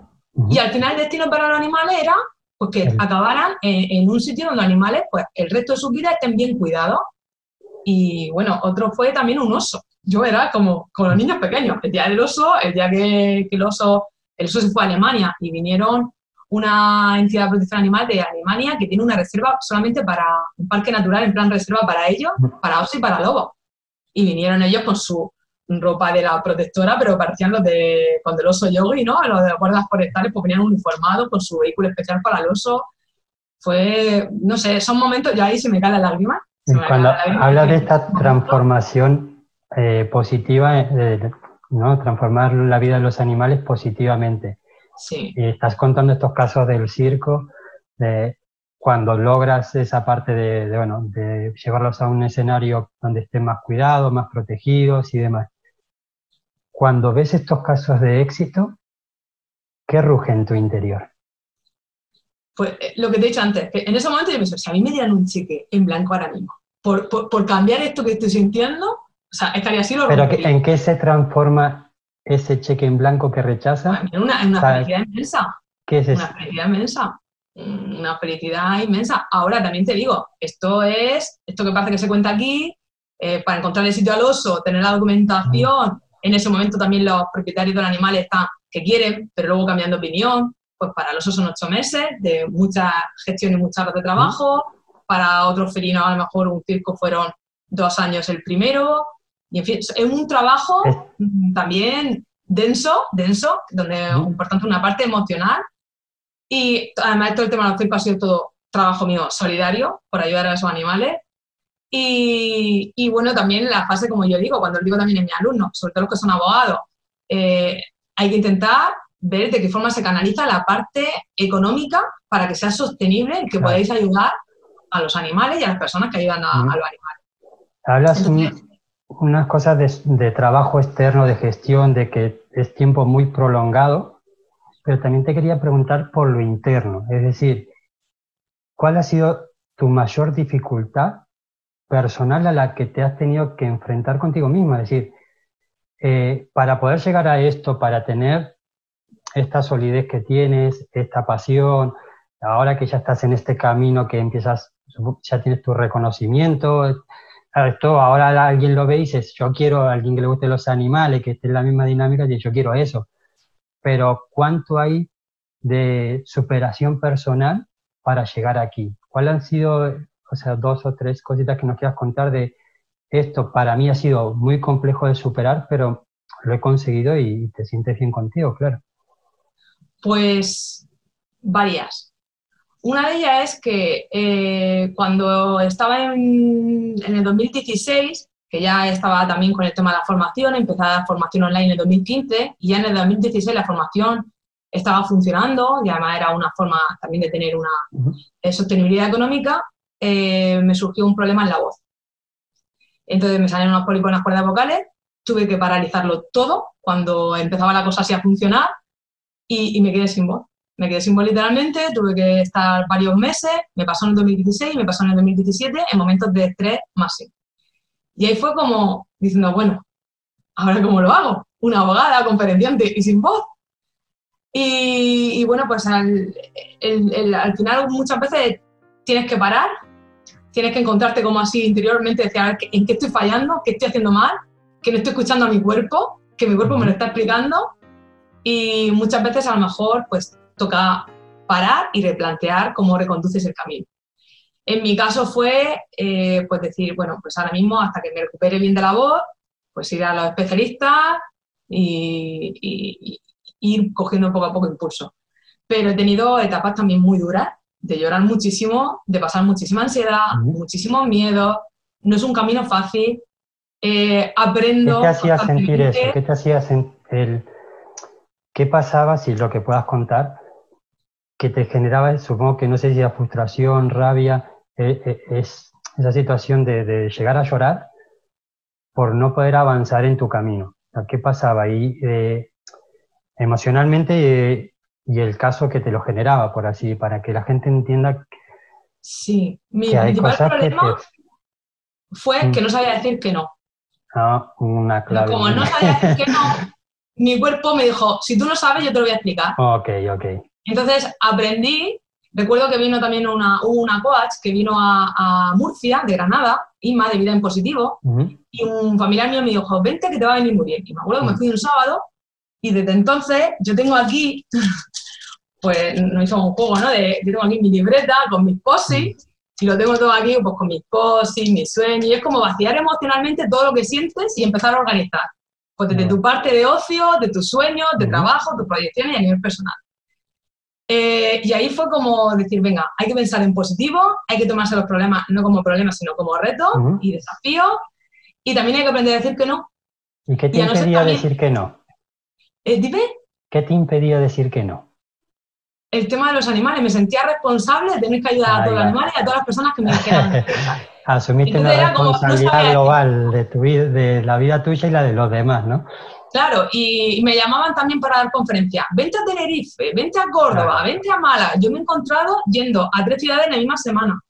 Y al final el destino para los animales era pues, que acabaran en, un sitio donde los animales, pues el resto de su vida estén bien cuidados. Y bueno, otro fue también un oso. Yo era como, como los niños pequeños. El día del oso, el día que, el oso, el oso se fue a Alemania y vinieron una entidad de protección animal de Alemania que tiene una reserva solamente para un parque natural en plan reserva para ellos, para oso y para lobo. Y vinieron ellos con su ropa de la protectora, pero parecían los de cuando el oso yogi, ¿no? Los de guardas forestales, pues venían uniformados con su vehículo especial para el oso. Fue, no sé, son momentos, ya ahí se me cae la lágrima. Cuando habla de esta transformación eh, positiva, eh, ¿no? Transformar la vida de los animales positivamente. Sí. Y estás contando estos casos del circo, de cuando logras esa parte de, de, bueno, de llevarlos a un escenario donde estén más cuidados, más protegidos y demás cuando ves estos casos de éxito, ¿qué ruge en tu interior? Pues eh, lo que te he dicho antes, que en ese momento yo pensé, si a mí me dieran un cheque en blanco ahora mismo, por, por, cambiar esto que estoy sintiendo, o sea, estaría así lo ¿Pero en qué se transforma ese cheque en blanco que rechaza? [laughs] Una, una felicidad inmensa. ¿Qué es eso? Una felicidad inmensa. Una felicidad inmensa. Ahora también te digo, esto es, esto que parece que se cuenta aquí, eh, para encontrar el sitio al oso, tener la documentación, en ese momento también los propietarios del animal están que quieren, pero luego cambiando de opinión. Pues para los osos son ocho meses de mucha gestión y muchas horas de trabajo. Para otros felinos a lo mejor un circo fueron dos años el primero. Y en fin, es un trabajo [laughs] también denso, denso, donde es importante una parte emocional. Y además todo el tema de los circos ha sido todo trabajo mío solidario por ayudar a esos animales. Y, bueno, también la fase, como yo digo, cuando lo digo también en mi alumno, sobre todo los que son abogados, eh, hay que intentar ver de qué forma se canaliza la parte económica para que sea sostenible y que podáis ayudar a los animales y a las personas que ayudan a, los animales. Hablas unas cosas de, de, trabajo externo, de gestión, de que es tiempo muy prolongado, pero también te quería preguntar por lo interno, es decir, ¿cuál ha sido tu mayor dificultad personal a la que te has tenido que enfrentar contigo mismo. Es decir, eh, para poder llegar a esto, para tener esta solidez que tienes, esta pasión, ahora que ya estás en este camino que empiezas, ya tienes tu reconocimiento, ahora alguien lo ve y dices, yo quiero a alguien que le guste los animales, que esté en la misma dinámica, y yo quiero eso. Pero ¿cuánto hay de superación personal para llegar aquí? ¿Cuáles han sido o sea, dos o tres cositas que nos quieras contar de esto. Para mí ha sido muy complejo de superar, pero lo he conseguido y te sientes bien contigo, claro. Pues varias. Una de ellas es que eh, cuando estaba en, en, el 2016 que ya estaba también con el tema de la formación, empecé a dar formación online en el 2015 y ya en el 2016 la formación estaba funcionando y además era una forma también de tener una eh, sostenibilidad económica, eh, me surgió un problema en la voz. Entonces me salieron unos pólipos en las cuerdas vocales, tuve que paralizarlo todo cuando empezaba la cosa así a funcionar y, me quedé sin voz. Me quedé sin voz literalmente, tuve que estar varios meses, me pasó en el 2016, me pasó en el 2017 en momentos de estrés máximo. Y ahí fue como diciendo, bueno, ¿ahora cómo lo hago? Una abogada, conferenciante y sin voz. Y, bueno, pues al, al, final muchas veces tienes que parar, tienes que encontrarte como así interiormente, decir, a ver, ¿en qué estoy fallando? ¿Qué estoy haciendo mal? ¿Que no estoy escuchando a mi cuerpo? ¿Que mi cuerpo me lo está explicando? Y muchas veces a lo mejor pues toca parar y replantear cómo reconduces el camino. En mi caso fue eh, pues decir, bueno, pues ahora mismo hasta que me recupere bien de la voz, pues ir a los especialistas y, ir cogiendo poco a poco impulso. Pero he tenido etapas también muy duras, de llorar muchísimo, de pasar muchísima ansiedad, muchísimo miedo. No es un camino fácil. Eh, aprendo. ¿Qué te hacía sentir eso? ¿Qué te hacía sentir? ¿Qué pasaba, si lo que puedas contar, que te generaba, supongo que no sé si era frustración, rabia, eh, eh, es esa situación de, llegar a llorar por no poder avanzar en tu camino? ¿Qué pasaba ahí? emocionalmente y el caso que te lo generaba, por así, para que la gente entienda sí, mi principal problema fue mm. que no sabía decir que no. Ah, una clave. Como no sabía decir que no, [laughs] mi cuerpo me dijo, si tú no sabes, yo te lo voy a explicar. Ok, ok. Entonces aprendí, recuerdo que vino también una, una coach que vino a, Murcia, de Granada, Inma, de Vida en Positivo, y un familiar mío me dijo, vente que te va a venir muy bien. Y me acuerdo que me fui un sábado y desde entonces yo tengo aquí, [laughs] pues no hizo un juego, ¿no? De, yo tengo aquí mi libreta con mis posis y lo tengo todo aquí pues con mis posis, mis sueños. Y es como vaciar emocionalmente todo lo que sientes y empezar a organizar. Pues desde tu parte de ocio, de tus sueños, de trabajo, tus proyecciones y a nivel personal. Eh, y ahí fue como decir, venga, hay que pensar en positivo, hay que tomarse los problemas no como problemas, sino como retos y desafíos. Y también hay que aprender a decir que no. ¿Y qué te impedía decir que no? Eh, dime. ¿Qué te impedía decir que no? El tema de los animales. Me sentía responsable de tener que ayudar a todos los animales y a todas las personas que me dijeran. [laughs] Asumiste una responsabilidad global de, tu, de la vida tuya y la de los demás, ¿no? Claro, y, me llamaban también para dar conferencias. Vente a Tenerife, vente a Córdoba, vente a Málaga. Yo me he encontrado yendo a tres ciudades en la misma semana.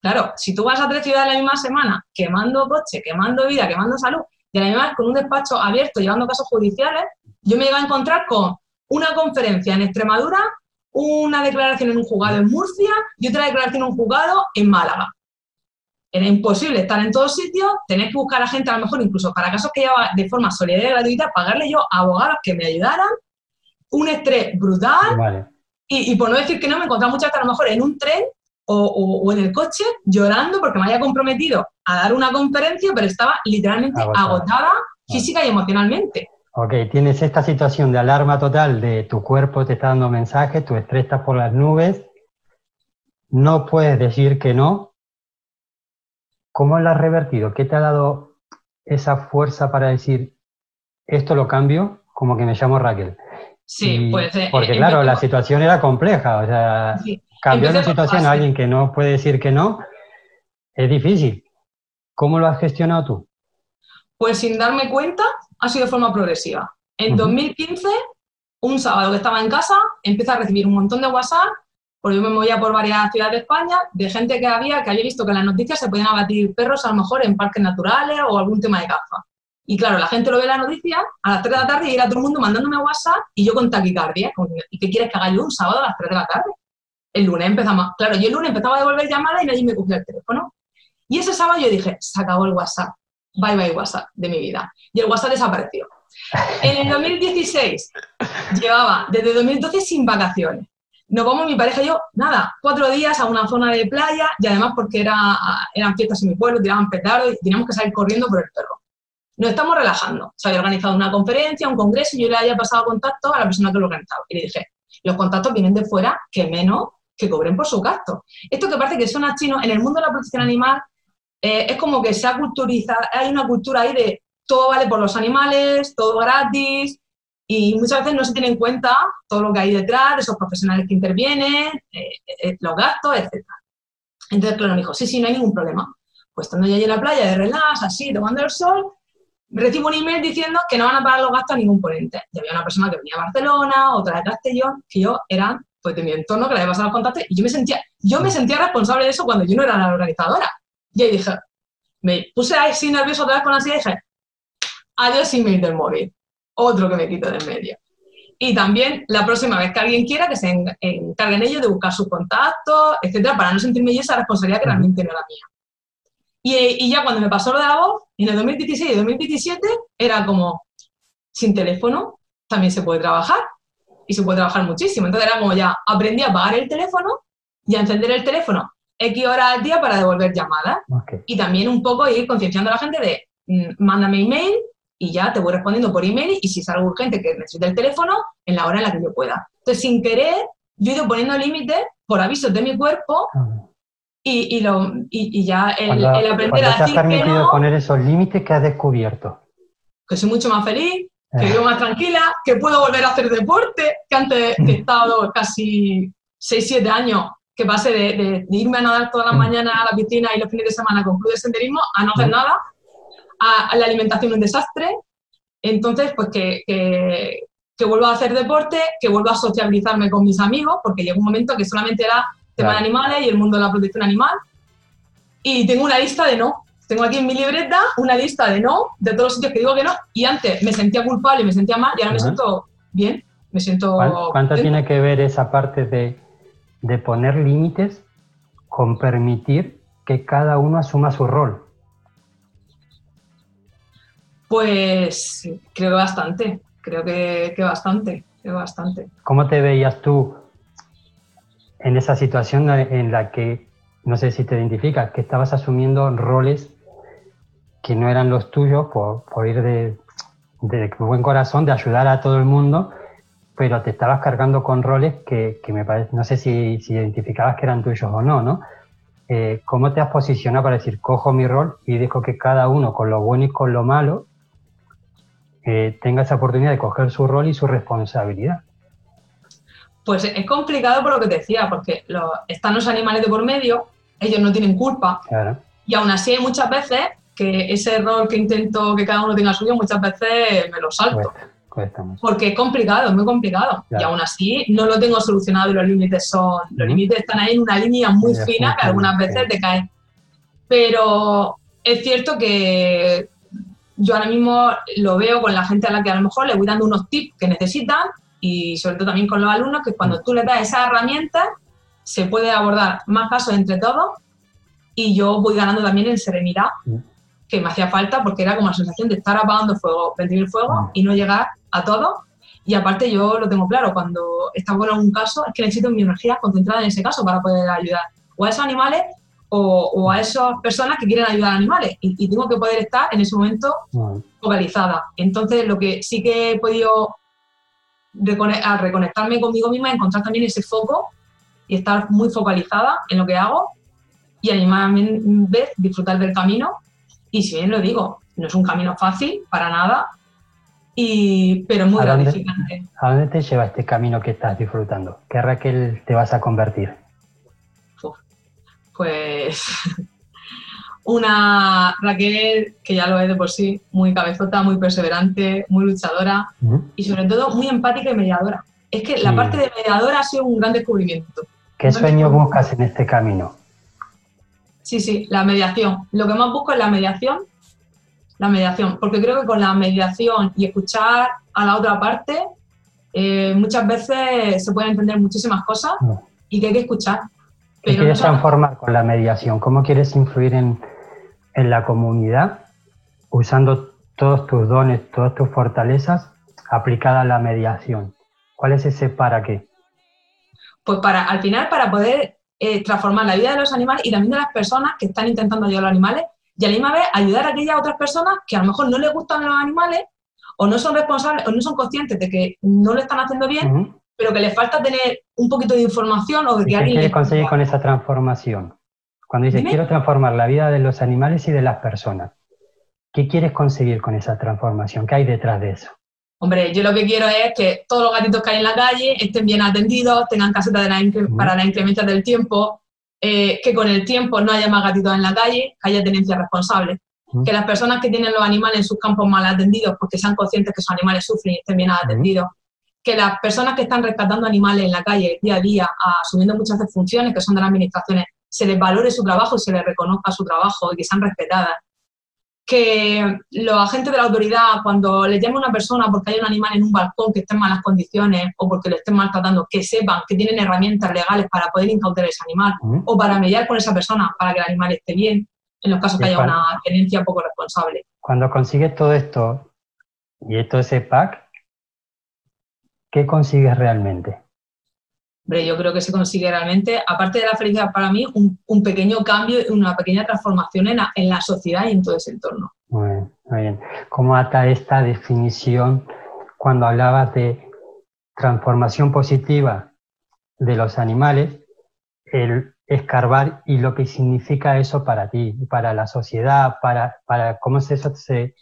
Claro, si tú vas a tres ciudades en la misma semana, quemando coche, quemando vida, quemando salud, y además con un despacho abierto llevando casos judiciales, yo me iba a encontrar con una conferencia en Extremadura, una declaración en un juzgado en Murcia y otra declaración en un juzgado en Málaga. Era imposible estar en todos sitios, tener que buscar a gente, a lo mejor incluso para casos que llevaba de forma solidaria y gratuita, pagarle yo a abogados que me ayudaran, un estrés brutal. Y, por no decir que no, me encontraba muchas veces a lo mejor en un tren o, en el coche llorando porque me había comprometido a dar una conferencia, pero estaba literalmente agotada, física y emocionalmente. Ok, tienes esta situación de alarma total de tu cuerpo te está dando mensajes, tu estrés está por las nubes, no puedes decir que no. ¿Cómo lo has revertido? ¿Qué te ha dado esa fuerza para decir esto lo cambio? Como que me llamo Raquel. Sí, pues. porque claro, la situación era compleja, o sea, cambiar la situación a alguien que no puede decir que no es difícil. ¿Cómo lo has gestionado tú? Pues sin darme cuenta, ha sido de forma progresiva. En 2015, un sábado que estaba en casa, empecé a recibir un montón de WhatsApp, porque yo me movía por varias ciudades de España, de gente que había, que había visto que en las noticias se podían abatir perros a lo mejor en parques naturales o algún tema de caza. Y claro, la gente lo ve en la noticia a las 3 de la tarde y era todo el mundo mandándome WhatsApp y yo con taquicardia. ¿Y qué quieres que haga yo un sábado a las 3 de la tarde? El lunes empezamos. Claro, yo el lunes empezaba a devolver llamadas y nadie me cogía el teléfono. Y ese sábado yo dije, se acabó el WhatsApp. Bye bye WhatsApp de mi vida. Y el WhatsApp desapareció. En el [laughs] 2016 llevaba desde 2012 sin vacaciones. Nos vamos mi pareja y yo, nada, cuatro días a una zona de playa y además porque era, eran fiestas en mi pueblo, tiraban petardos y teníamos que salir corriendo por el perro. Nos estamos relajando. Se había organizado una conferencia, un congreso y yo le había pasado contacto a la persona que lo organizaba. Y le dije, los contactos vienen de fuera, que menos que cobren por su gasto. Esto que parece que suena chino, en el mundo de la protección animal eh, es como que se ha culturizado, hay una cultura ahí de todo vale por los animales, todo gratis, y muchas veces no se tiene en cuenta todo lo que hay detrás de esos profesionales que intervienen, eh, eh, los gastos, etc. Entonces, claro, me dijo, sí, sí, no hay ningún problema. Pues estando yo allí en la playa de relax, así, tomando el sol, recibo un email diciendo que no van a pagar los gastos a ningún ponente. Y había una persona que venía a Barcelona, otra de Castellón, que yo eran pues de mi entorno que le había pasado los contactos y yo me sentía, yo me sentía responsable de eso cuando yo no era la organizadora. Y ahí dije, me puse así nervioso otra vez con la silla y dije, adiós email del móvil, otro que me quito de en medio. Y también la próxima vez que alguien quiera que se encarguen ellos de buscar sus contactos, etcétera, para no sentirme yo esa responsabilidad que realmente no era mía. Y, y, ya cuando me pasó lo de la voz, en el 2016 y 2017, era como, sin teléfono también se puede trabajar y se puede trabajar muchísimo. Entonces era como ya, aprendí a apagar el teléfono y a encender el teléfono X horas al día para devolver llamadas. Y también un poco ir concienciando a la gente de, mm, mándame email y ya te voy respondiendo por email y si es algo urgente que necesite el teléfono, en la hora en la que yo pueda. Entonces, sin querer, yo he ido poniendo límites por avisos de mi cuerpo y, y, lo, y, ya el, el aprender a decir te has permitido poner esos límites que has descubierto? Que soy mucho más feliz, que eh. vivo más tranquila, que puedo volver a hacer deporte, que antes [laughs] he estado casi 6-7 años que pase de, irme a nadar todas las mm. mañanas a la piscina y los fines de semana con club de senderismo a no hacer mm. nada, a, la alimentación un desastre. Entonces, pues que, que, que vuelva a hacer deporte, que vuelva a sociabilizarme con mis amigos, porque llegó un momento que solamente era tema de animales y el mundo de la protección animal. Y tengo una lista de no. Tengo aquí en mi libreta una lista de no, de todos los sitios que digo que no. Y antes me sentía culpable, me sentía mal y ahora me siento bien. Me siento. ¿Cuánto tiene que ver esa parte de de poner límites con permitir que cada uno asuma su rol? Pues creo bastante, creo que, bastante, creo bastante. ¿Cómo te veías tú en esa situación en la que, no sé si te identificas, que estabas asumiendo roles que no eran los tuyos por, ir de, de buen corazón, de ayudar a todo el mundo, pero te estabas cargando con roles que, me parece, no sé si, identificabas que eran tuyos o no, ¿no? Eh, ¿Cómo te has posicionado para decir, cojo mi rol y dejo que cada uno, con lo bueno y con lo malo, eh, tenga esa oportunidad de coger su rol y su responsabilidad? Pues es complicado por lo que te decía, porque están los animales de por medio, ellos no tienen culpa. Y aún así hay muchas veces que ese rol que intento que cada uno tenga suyo, muchas veces me lo salto. Porque es complicado, es muy complicado. Y aún así no lo tengo solucionado y los límites son, los límites están ahí en una línea muy fina que algunas veces te caen. Pero es cierto que yo ahora mismo lo veo con la gente a la que a lo mejor le voy dando unos tips que necesitan y sobre todo también con los alumnos que cuando mm. tú le das esas herramientas se puede abordar más casos entre todos y yo voy ganando también en serenidad mm. que me hacía falta porque era como la sensación de estar apagando fuego, el fuego mm. y no llegar a todo. Y aparte yo lo tengo claro, cuando está bueno un caso es que necesito mi energía concentrada en ese caso para poder ayudar o a esos animales o, a esas personas que quieren ayudar a animales. Y, tengo que poder estar en ese momento focalizada. Entonces lo que sí que he podido al reconectarme conmigo misma, encontrar también ese foco y estar muy focalizada en lo que hago y animarme a disfrutar del camino. Y si bien lo digo, no es un camino fácil para nada, y, pero muy gratificante. ¿A dónde te lleva este camino que estás disfrutando? ¿Qué Raquel te vas a convertir? Pues [laughs] una Raquel que ya lo es de por sí, muy cabezota, muy perseverante, muy luchadora y sobre todo muy empática y mediadora. Es que la parte de mediadora ha sido un gran descubrimiento. ¿Qué sueño buscas en este camino? Sí, sí, la mediación. Lo que más busco es la mediación la mediación, porque creo que con la mediación y escuchar a la otra parte, eh, muchas veces se pueden entender muchísimas cosas y que hay que escuchar. ¿Qué quieres transformar con la mediación? ¿Cómo quieres influir en, en la comunidad usando todos tus dones, todas tus fortalezas aplicadas a la mediación? ¿Cuál es ese para qué? Pues para, al final, para poder eh, transformar la vida de los animales y también de las personas que están intentando ayudar a los animales y a la misma vez ayudar a aquellas otras personas que a lo mejor no les gustan los animales o no son responsables o no son conscientes de que no lo están haciendo bien, pero que les falta tener un poquito de información o de que ¿Qué alguien... quiere conseguir con esa transformación? Cuando dices, quiero transformar la vida de los animales y de las personas, ¿qué quieres conseguir con esa transformación? ¿Qué hay detrás de eso? Hombre, yo lo que quiero es que todos los gatitos que hay en la calle estén bien atendidos, tengan caseta para la incremento del tiempo, eh, que con el tiempo no haya más gatitos en la calle, que haya tenencia responsable. Que las personas que tienen los animales en sus campos mal atendidos, porque sean conscientes que sus animales sufren y estén bien atendidos. Que las personas que están rescatando animales en la calle día a día, asumiendo muchas funciones que son de las administraciones, se les valore su trabajo y se les reconozca su trabajo y que sean respetadas que los agentes de la autoridad, cuando les llame a una persona porque hay un animal en un balcón que esté en malas condiciones o porque le estén maltratando, que sepan que tienen herramientas legales para poder incautar ese animal o para mediar con esa persona para que el animal esté bien, en los casos que haya una tenencia poco responsable. Cuando consigues todo esto y todo ese pack, ¿qué consigues realmente? yo creo que se consigue realmente, aparte de la felicidad para mí, un, pequeño cambio, una pequeña transformación en la, en la, sociedad y en todo ese entorno. Muy bien, muy bien. ¿Cómo ata esta definición cuando hablabas de transformación positiva de los animales, el escarbar y lo que significa eso para ti, para la sociedad, para, para cómo es eso se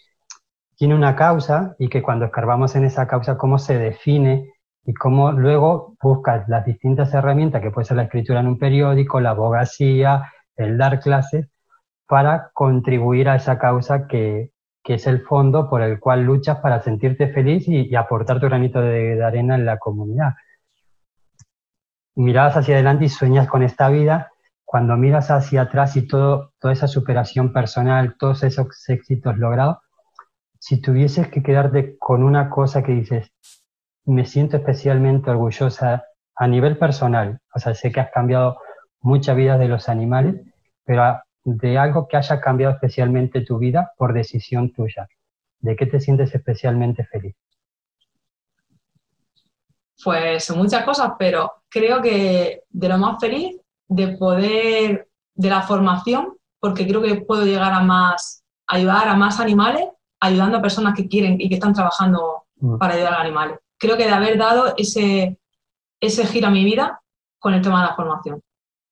tiene una causa y que cuando escarbamos en esa causa, cómo se define y cómo luego buscas las distintas herramientas, que puede ser la escritura en un periódico, la abogacía, el dar clases, para contribuir a esa causa que, es el fondo por el cual luchas para sentirte feliz y, aportar tu granito de, arena en la comunidad. Mirabas hacia adelante y sueñas con esta vida. Cuando miras hacia atrás y todo, toda esa superación personal, todos esos éxitos logrados, si tuvieses que quedarte con una cosa que dices, me siento especialmente orgullosa a nivel personal. O sea, sé que has cambiado muchas vidas de los animales, pero de algo que haya cambiado especialmente tu vida por decisión tuya. ¿De qué te sientes especialmente feliz? Pues muchas cosas, pero creo que de lo más feliz de poder, de la formación, porque creo que puedo llegar a más, ayudar a más animales, ayudando a personas que quieren y que están trabajando mm. para ayudar a los animales creo que de haber dado ese, ese giro a mi vida con el tema de la formación.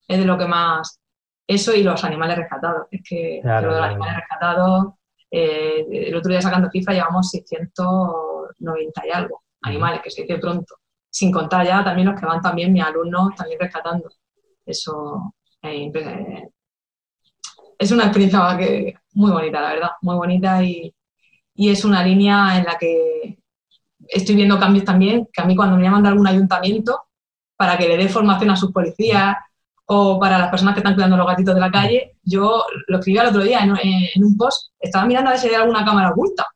Es de lo que más... Eso y los animales rescatados. Es que claro, los animales rescatados, eh, el otro día sacando cifra llevamos 690 y algo animales, que se dice pronto. Sin contar ya también los que van también mis alumnos también rescatando. Eso eh, es una experiencia que, muy bonita, la verdad, muy bonita y, y es una línea en la que estoy viendo cambios también, que a mí cuando me llaman de algún ayuntamiento para que le dé formación a sus policías o para las personas que están cuidando los gatitos de la calle, yo lo escribí el otro día en, un post, estaba mirando a ver si había alguna cámara oculta,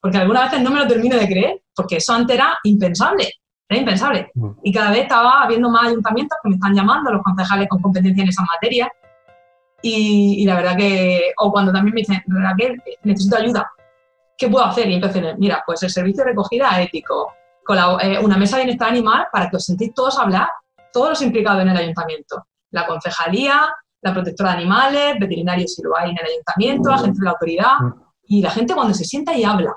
porque algunas veces no me lo termino de creer, porque eso antes era impensable, era impensable. Mm. Y cada vez estaba habiendo más ayuntamientos que me están llamando, los concejales con competencia en esa materia, y, y la verdad que, o cuando también me dicen, Raquel, necesito ayuda, ¿qué puedo hacer? Y empecé, mira, pues el servicio de recogida ético, con eh, una mesa de bienestar animal para que os sentéis todos a hablar, todos los implicados en el ayuntamiento. La concejalía, la protectora de animales, veterinarios si lo hay en el ayuntamiento, la gente de la autoridad. Y la gente cuando se sienta y habla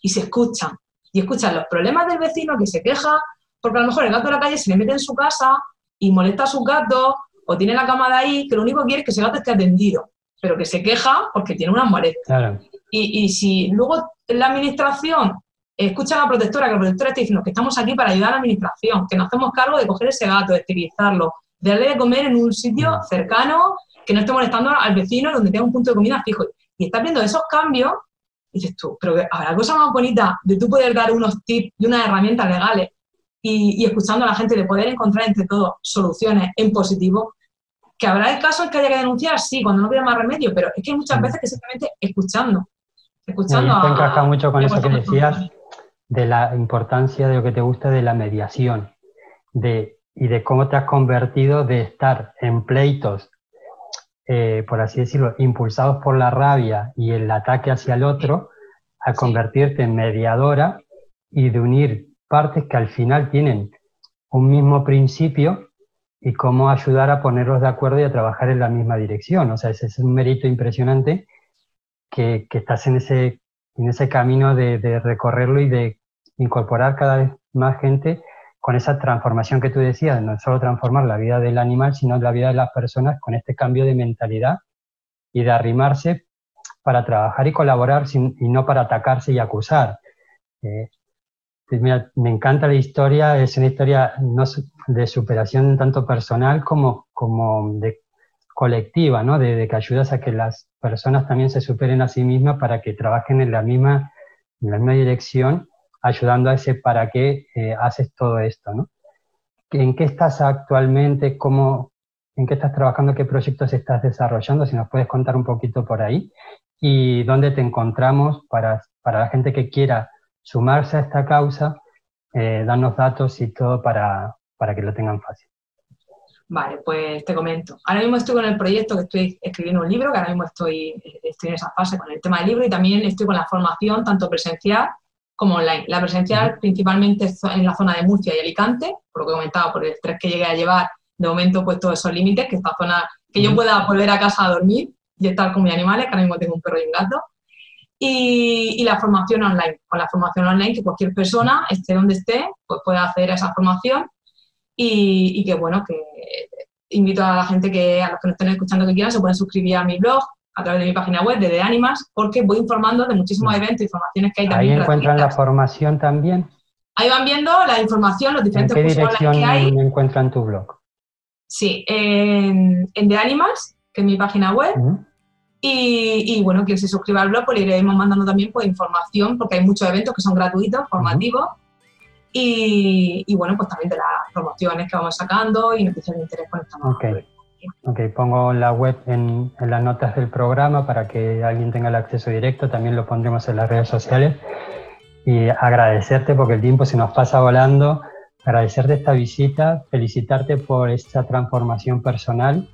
y se escuchan, y escuchan los problemas del vecino que se queja, porque a lo mejor el gato de la calle se le mete en su casa y molesta a sus gatos, o tiene la cama de ahí, que lo único que quiere es que ese gato esté atendido, pero que se queja porque tiene una molestias. Claro. Y, si luego la administración escucha a la protectora, que la protectora está diciendo que estamos aquí para ayudar a la administración, que nos hacemos cargo de coger ese gato, de esterilizarlo, de darle de comer en un sitio mm. cercano, que no esté molestando al vecino, donde tenga un punto de comida fijo. Y estás viendo esos cambios, y dices tú, pero habrá cosa más bonita de tú poder dar unos tips y unas herramientas legales y, y escuchando a la gente, de poder encontrar entre todos soluciones en positivo, que habrá el caso en que haya que denunciar, sí, cuando no queda más remedio, pero es que hay muchas mm. veces que simplemente escuchando escuchando. encaja mucho con eso que decías de la importancia de lo que te gusta de la mediación de, y de cómo te has convertido de estar en pleitos, eh, por así decirlo, impulsados por la rabia y el ataque hacia el otro, a convertirte en mediadora y de unir partes que al final tienen un mismo principio y cómo ayudar a ponerlos de acuerdo y a trabajar en la misma dirección. O sea, ese es un mérito impresionante que, estás en ese, en ese camino de, recorrerlo y de incorporar cada vez más gente con esa transformación que tú decías, no solo transformar la vida del animal, sino la vida de las personas con este cambio de mentalidad y de arrimarse para trabajar y colaborar y no para atacarse y acusar. Eh, pues me encanta la historia, es una historia no de superación tanto personal como, como de colectiva, ¿no? De, que ayudas a que las personas también se superen a sí mismas para que trabajen en la misma, en la misma dirección, ayudando a ese para qué eh, haces todo esto, ¿no? ¿En qué estás actualmente? ¿Cómo, ¿En qué estás trabajando? ¿Qué proyectos estás desarrollando? Si nos puedes contar un poquito por ahí. ¿Y dónde te encontramos para, para la gente que quiera sumarse a esta causa, eh, darnos datos y todo para, para que lo tengan fácil. Vale, pues te comento. Ahora mismo estoy con el proyecto que estoy escribiendo un libro, que ahora mismo estoy, estoy en esa fase con el tema del libro y también estoy con la formación tanto presencial como online. La presencial principalmente en la zona de Murcia y Alicante, por lo que he comentado, por el estrés que llegué a llevar, de momento pues todos esos límites, que esta zona, que yo pueda volver a casa a dormir y estar con mis animales, que ahora mismo tengo un perro y un gato, y, la formación online. Con la formación online, que cualquier persona, esté donde esté, pues pueda hacer esa formación y, que, bueno, que invito a la gente que, a los que nos estén escuchando que quieran, se pueden suscribir a mi blog a través de mi página web de The Animas, porque voy informando de muchísimos eventos y formaciones que hay también. Ahí encuentran la formación también. Ahí van viendo la información, los diferentes ¿En qué dirección que hay. encuentran tu blog? Sí, en, en The Animals, que es mi página web, y, bueno, quien se suscriba al blog, pues le iremos mandando también pues, información, porque hay muchos eventos que son gratuitos, formativos, y, bueno, pues también de las promociones que vamos sacando y noticias de interés con esta okay. ok, pongo la web en, en, las notas del programa para que alguien tenga el acceso directo, también lo pondremos en las redes sociales. Y agradecerte porque el tiempo se nos pasa volando, agradecerte esta visita, felicitarte por esta transformación personal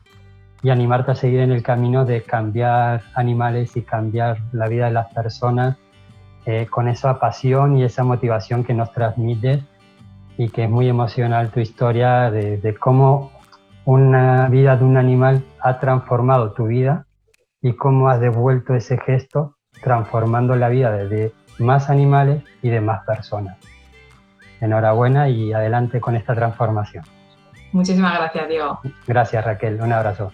y animarte a seguir en el camino de cambiar animales y cambiar la vida de las personas eh, con esa pasión y esa motivación que nos transmites y que es muy emocional tu historia de, de cómo una vida de un animal ha transformado tu vida y cómo has devuelto ese gesto transformando la vida de más animales y de más personas. Enhorabuena y adelante con esta transformación. Muchísimas gracias, Diego. Gracias, Raquel. Un abrazo.